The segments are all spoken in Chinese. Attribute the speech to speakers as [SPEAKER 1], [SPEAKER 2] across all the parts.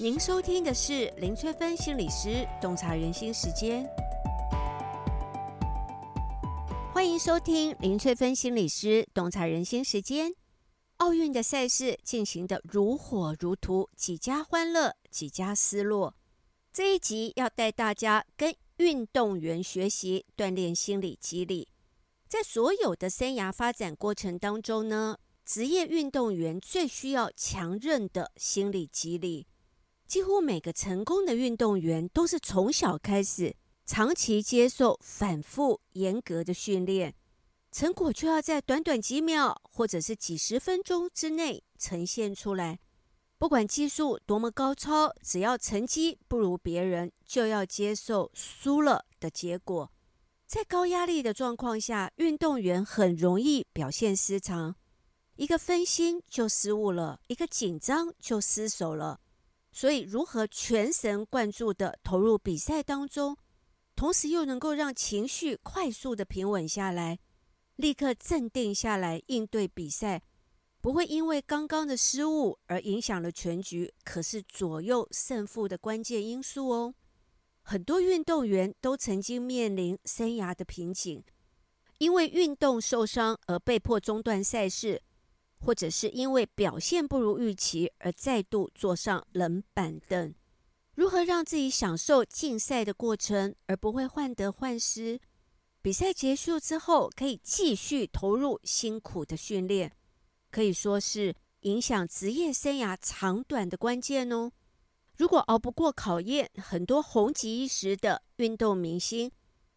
[SPEAKER 1] 您收听的是林翠芬心理师洞察人心时间，欢迎收听林翠芬心理师洞察人心时间。奥运的赛事进行得如火如荼，几家欢乐几家失落。这一集要带大家跟运动员学习锻炼心理肌力。在所有的生涯发展过程当中呢，职业运动员最需要强韧的心理肌力，几乎每个成功的运动员都是从小开始，长期接受反复严格的训练，成果就要在短短几秒或者是几十分钟之内呈现出来。不管技术多么高超，只要成绩不如别人，就要接受输了的结果。在高压力的状况下，运动员很容易表现失常。一个分心就失误了，一个紧张就失手了。所以，如何全神贯注地投入比赛当中，同时又能够让情绪快速地平稳下来，立刻镇定下来应对比赛，不会因为刚刚的失误而影响了全局，可是左右胜负的关键因素哦。很多运动员都曾经面临生涯的瓶颈，因为运动受伤而被迫中断赛事。或者是因为表现不如预期而再度坐上冷板凳，如何让自己享受竞赛的过程，而不会患得患失？比赛结束之后，可以继续投入辛苦的训练，可以说是影响职业生涯长短的关键哦。如果熬不过考验，很多红极一时的运动明星，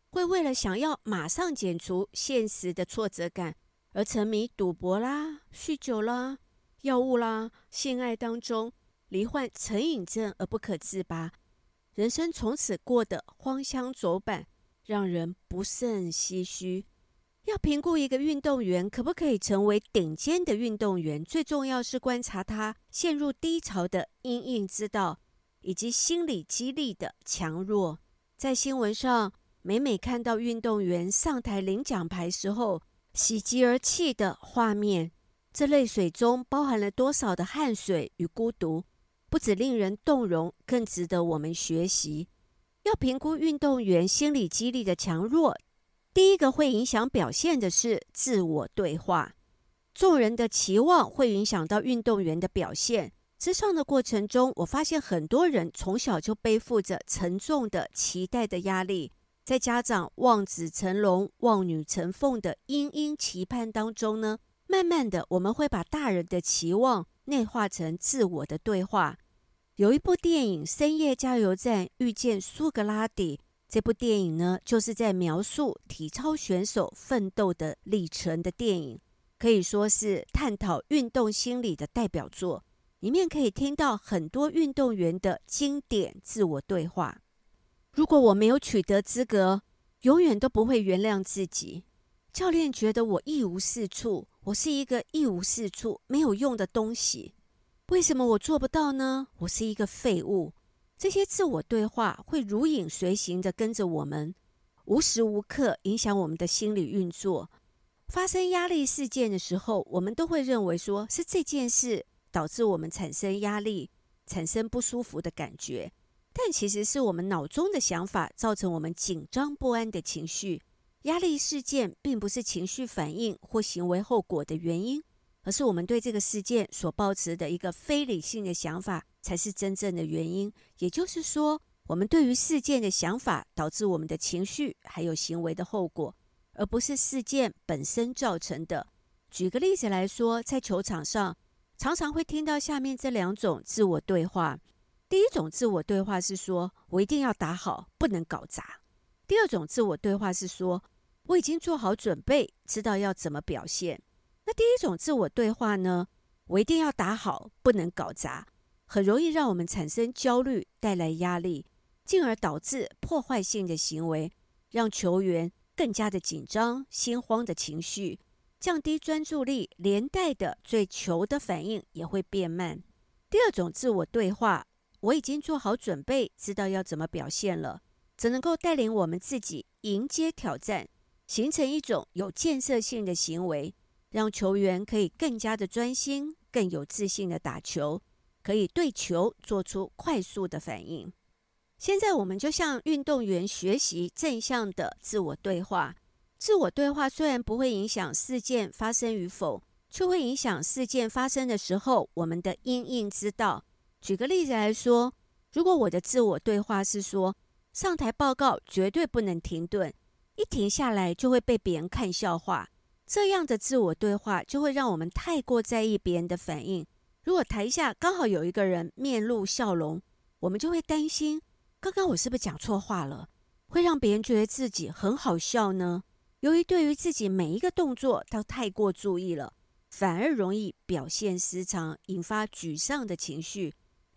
[SPEAKER 1] 会为了想要马上解除现实的挫折感。而沉迷赌博啦、酗酒啦、药物啦、性爱当中，罹患成瘾症而不可自拔，人生从此过得荒腔走板，让人不胜唏嘘。要评估一个运动员可不可以成为顶尖的运动员，最重要是观察他陷入低潮的因应之道，以及心理激励的强弱。在新闻上，每每看到运动员上台领奖牌时候，喜极而泣的画面，这泪水中包含了多少的汗水与孤独，不只令人动容，更值得我们学习。要评估运动员心理肌力的强弱，第一个会影响表现的是自我对话。众人的期望会影响到运动员的表现。之上的过程中，我发现很多人从小就背负着沉重的期待的压力。在家长望子成龙、望女成凤的殷殷期盼当中呢，慢慢的，我们会把大人的期望内化成自我的对话。有一部电影《深夜加油站遇见苏格拉底》，这部电影呢，就是在描述体操选手奋斗的历程的电影，可以说是探讨运动心理的代表作。里面可以听到很多运动员的经典自我对话。如果我没有取得资格，永远都不会原谅自己。教练觉得我一无是处，我是一个一无是处、没有用的东西。为什么我做不到呢？我是一个废物。这些自我对话会如影随形的跟着我们，无时无刻影响我们的心理运作。发生压力事件的时候，我们都会认为说是这件事导致我们产生压力，产生不舒服的感觉。但其实是我们脑中的想法造成我们紧张不安的情绪。压力事件并不是情绪反应或行为后果的原因，而是我们对这个事件所抱持的一个非理性的想法才是真正的原因。也就是说，我们对于事件的想法导致我们的情绪还有行为的后果，而不是事件本身造成的。举个例子来说，在球场上常常会听到下面这两种自我对话。第一种自我对话是说：“我一定要打好，不能搞砸。”第二种自我对话是说：“我已经做好准备，知道要怎么表现。”那第一种自我对话呢？我一定要打好，不能搞砸，很容易让我们产生焦虑，带来压力，进而导致破坏性的行为，让球员更加的紧张、心慌的情绪，降低专注力，连带的对球的反应也会变慢。第二种自我对话。我已经做好准备，知道要怎么表现了，只能够带领我们自己迎接挑战，形成一种有建设性的行为，让球员可以更加的专心、更有自信的打球，可以对球做出快速的反应。现在我们就向运动员学习正向的自我对话。自我对话虽然不会影响事件发生与否，却会影响事件发生的时候我们的因应之道。举个例子来说，如果我的自我对话是说，上台报告绝对不能停顿，一停下来就会被别人看笑话，这样的自我对话就会让我们太过在意别人的反应。如果台下刚好有一个人面露笑容，我们就会担心。刚刚我是不是讲错话了？会让别人觉得自己很好笑呢？由于对于自己每一个动作都太过注意了，反而容易表现失常，引发沮丧的情绪。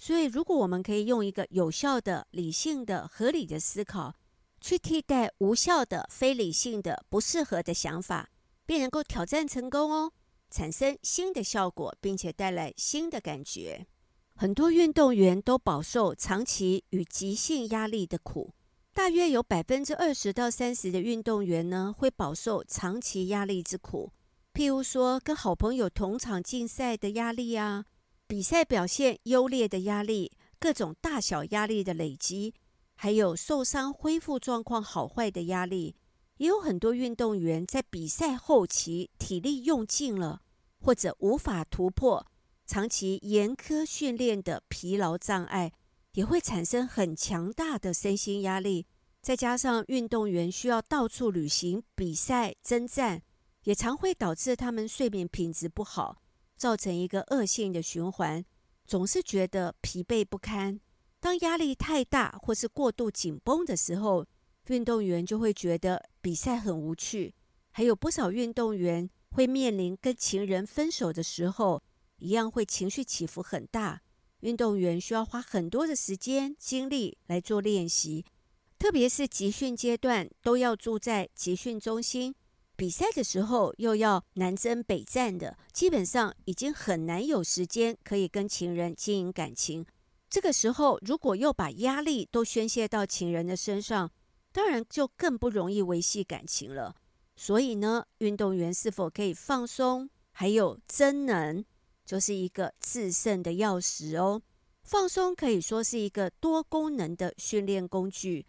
[SPEAKER 1] 所以，如果我们可以用一个有效的、理性的、合理的思考，去替代无效的、非理性的、不适合的想法，便能够挑战成功哦，产生新的效果，并且带来新的感觉。很多运动员都饱受长期与急性压力的苦，大约有百分之二十到三十的运动员呢，会饱受长期压力之苦。譬如说，跟好朋友同场竞赛的压力啊，比赛表现优劣的压力，各种大小压力的累积，还有受伤恢复状况好坏的压力。也有很多运动员在比赛后期体力用尽了，或者无法突破。长期严苛训练的疲劳障碍，也会产生很强大的身心压力。再加上运动员需要到处旅行、比赛、征战，也常会导致他们睡眠品质不好，造成一个恶性的循环，总是觉得疲惫不堪。当压力太大或是过度紧绷的时候，运动员就会觉得比赛很无趣。还有不少运动员会面临跟情人分手的时候。一样会情绪起伏很大，运动员需要花很多的时间精力来做练习，特别是集训阶段都要住在集训中心，比赛的时候又要南征北战的，基本上已经很难有时间可以跟情人经营感情。这个时候如果又把压力都宣泄到情人的身上，当然就更不容易维系感情了。所以呢，运动员是否可以放松，还有增能。就是一个制胜的钥匙哦。放松可以说是一个多功能的训练工具。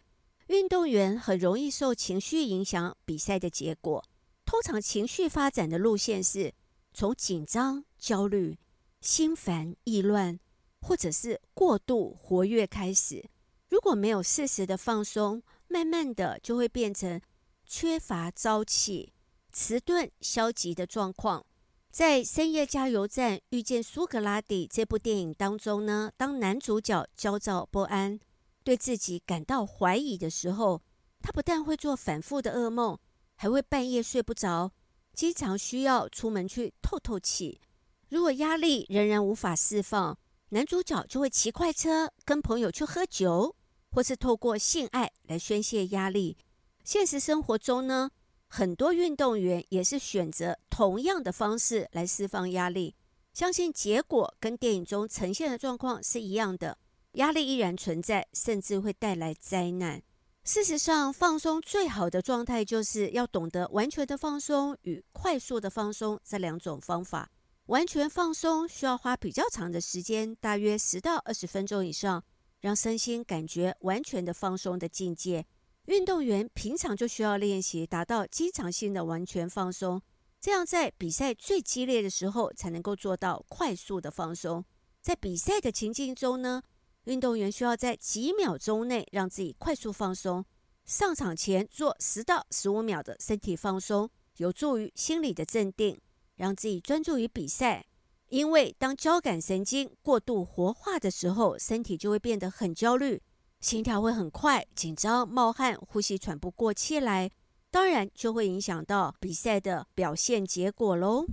[SPEAKER 1] 运动员很容易受情绪影响比赛的结果。通常情绪发展的路线是从紧张、焦虑、心烦意乱，或者是过度活跃开始。如果没有适时的放松，慢慢的就会变成缺乏朝气、迟钝、消极的状况。在《深夜加油站遇见苏格拉底》这部电影当中呢，当男主角焦躁不安，对自己感到怀疑的时候，他不但会做反复的噩梦，还会半夜睡不着，经常需要出门去透透气。如果压力仍然无法释放，男主角就会骑快车跟朋友去喝酒，或是透过性爱来宣泄压力。现实生活中呢，很多运动员也是选择同样的方式来释放压力，相信结果跟电影中呈现的状况是一样的，压力依然存在，甚至会带来灾难。事实上，放松最好的状态就是要懂得完全的放松与快速的放松这两种方法。完全放松需要花比较长的时间，大约十到二十分钟以上，让身心感觉完全的放松的境界。运动员平常就需要练习，达到经常性的完全放松，这样在比赛最激烈的时候才能够做到快速的放松。在比赛的情境中呢，运动员需要在几秒钟内让自己快速放松。上场前做十到十五秒的身体放松，有助于心理的镇定，让自己专注于比赛。因为当交感神经过度活化的时候，身体就会变得很焦虑。心跳会很快，紧张、冒汗、呼吸喘不过气来，当然就会影响到比赛的表现结果喽。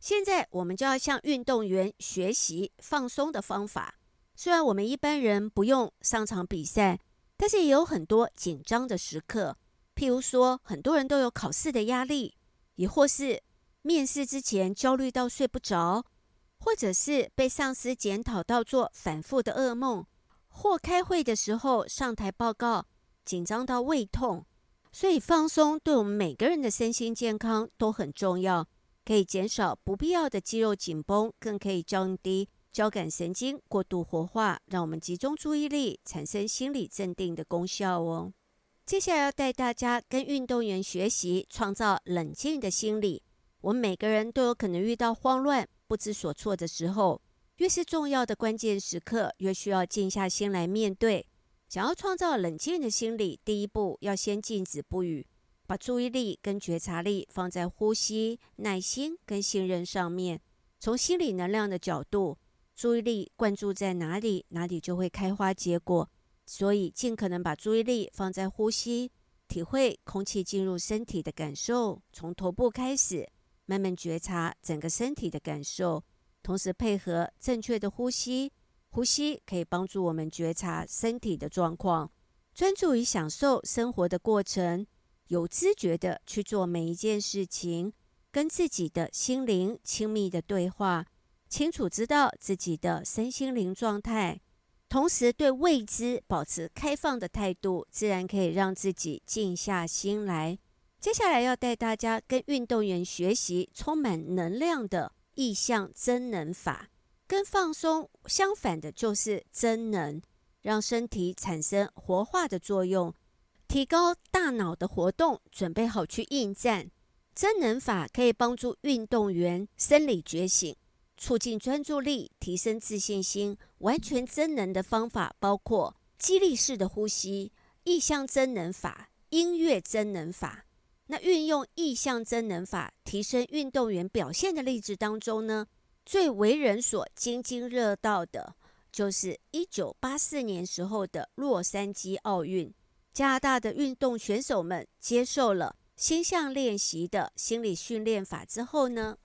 [SPEAKER 1] 现在我们就要向运动员学习放松的方法。虽然我们一般人不用上场比赛，但是也有很多紧张的时刻，譬如说，很多人都有考试的压力，也或是面试之前焦虑到睡不着，或者是被上司检讨到做反复的噩梦。或开会的时候上台报告，紧张到胃痛，所以放松对我们每个人的身心健康都很重要，可以减少不必要的肌肉紧绷，更可以降低交感神经过度活化，让我们集中注意力，产生心理镇定的功效哦。接下来要带大家跟运动员学习，创造冷静的心理。我们每个人都有可能遇到慌乱、不知所措的时候，越是重要的关键时刻，越需要静下心来面对。想要创造冷静的心理，第一步要先静止不语，把注意力跟觉察力放在呼吸、耐心跟信任上面。从心理能量的角度，注意力灌注在哪里，哪里就会开花结果。所以，尽可能把注意力放在呼吸，体会空气进入身体的感受，从头部开始。慢慢觉察整个身体的感受，同时配合正确的呼吸。呼吸可以帮助我们觉察身体的状况，专注于享受生活的过程，有知觉的去做每一件事情，跟自己的心灵亲密的对话，清楚知道自己的身心灵状态，同时对未知保持开放的态度，自然可以让自己静下心来。接下来要带大家跟运动员学习充满能量的意象真能法，跟放松相反的就是真能，让身体产生活化的作用，提高大脑的活动，准备好去应战。真能法可以帮助运动员生理觉醒，促进专注力，提升自信心。完全增能的方法包括激励式的呼吸、意象增能法、音乐增能法。那运用意象增能法提升运动员表现的例子当中呢，最为人所津津乐道的，就是一九八四年时候的洛杉矶奥运，加拿大的运动选手们接受了心象练习的心理训练法之后呢，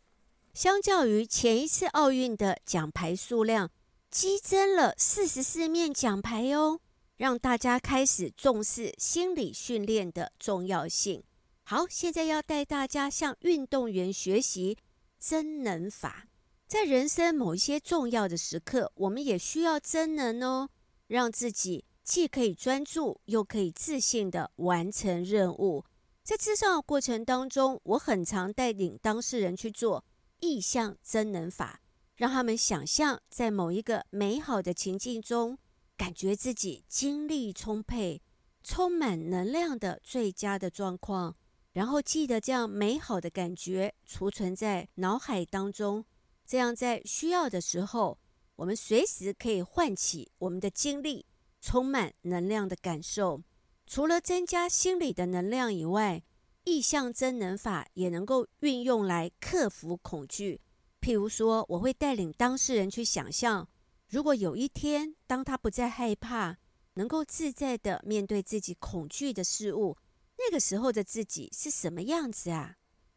[SPEAKER 1] 相较于前一次奥运的奖牌数量，激增了四十四面奖牌哦，让大家开始重视心理训练的重要性。好，现在要带大家向运动员学习真能法。在人生某一些重要的时刻，我们也需要真能哦，让自己既可以专注，又可以自信地完成任务。在咨商的过程当中，我很常带领当事人去做意象增能法，让他们想象在某一个美好的情境中，感觉自己精力充沛、充满能量的最佳的状况。然后记得这样美好的感觉储存在脑海当中，这样在需要的时候，我们随时可以唤起我们的精力，充满能量的感受。除了增加心理的能量以外，意象真能法也能够运用来克服恐惧。譬如说，我会带领当事人去想象，如果有一天，当他不再害怕，能够自在地面对自己恐惧的事物。那个时候的自己是什么样子啊？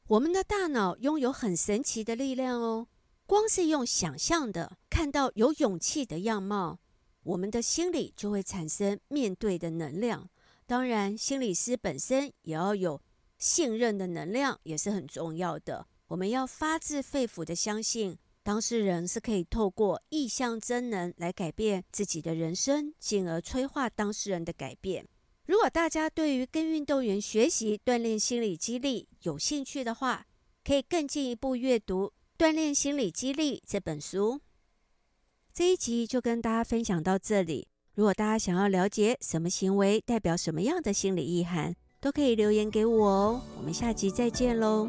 [SPEAKER 1] 我们的大脑拥有很神奇的力量哦。光是用想象的看到有勇气的样貌，我们的心里就会产生面对的能量。当然，心理师本身也要有信任的能量，也是很重要的。我们要发自肺腑的相信，当事人是可以透过意象真能来改变自己的人生，进而催化当事人的改变。如果大家对于跟运动员学习锻炼心理激励有兴趣的话，可以更进一步阅读《锻炼心理激励》这本书。这一集就跟大家分享到这里。如果大家想要了解什么行为代表什么样的心理意涵，都可以留言给我哦。我们下集再见喽。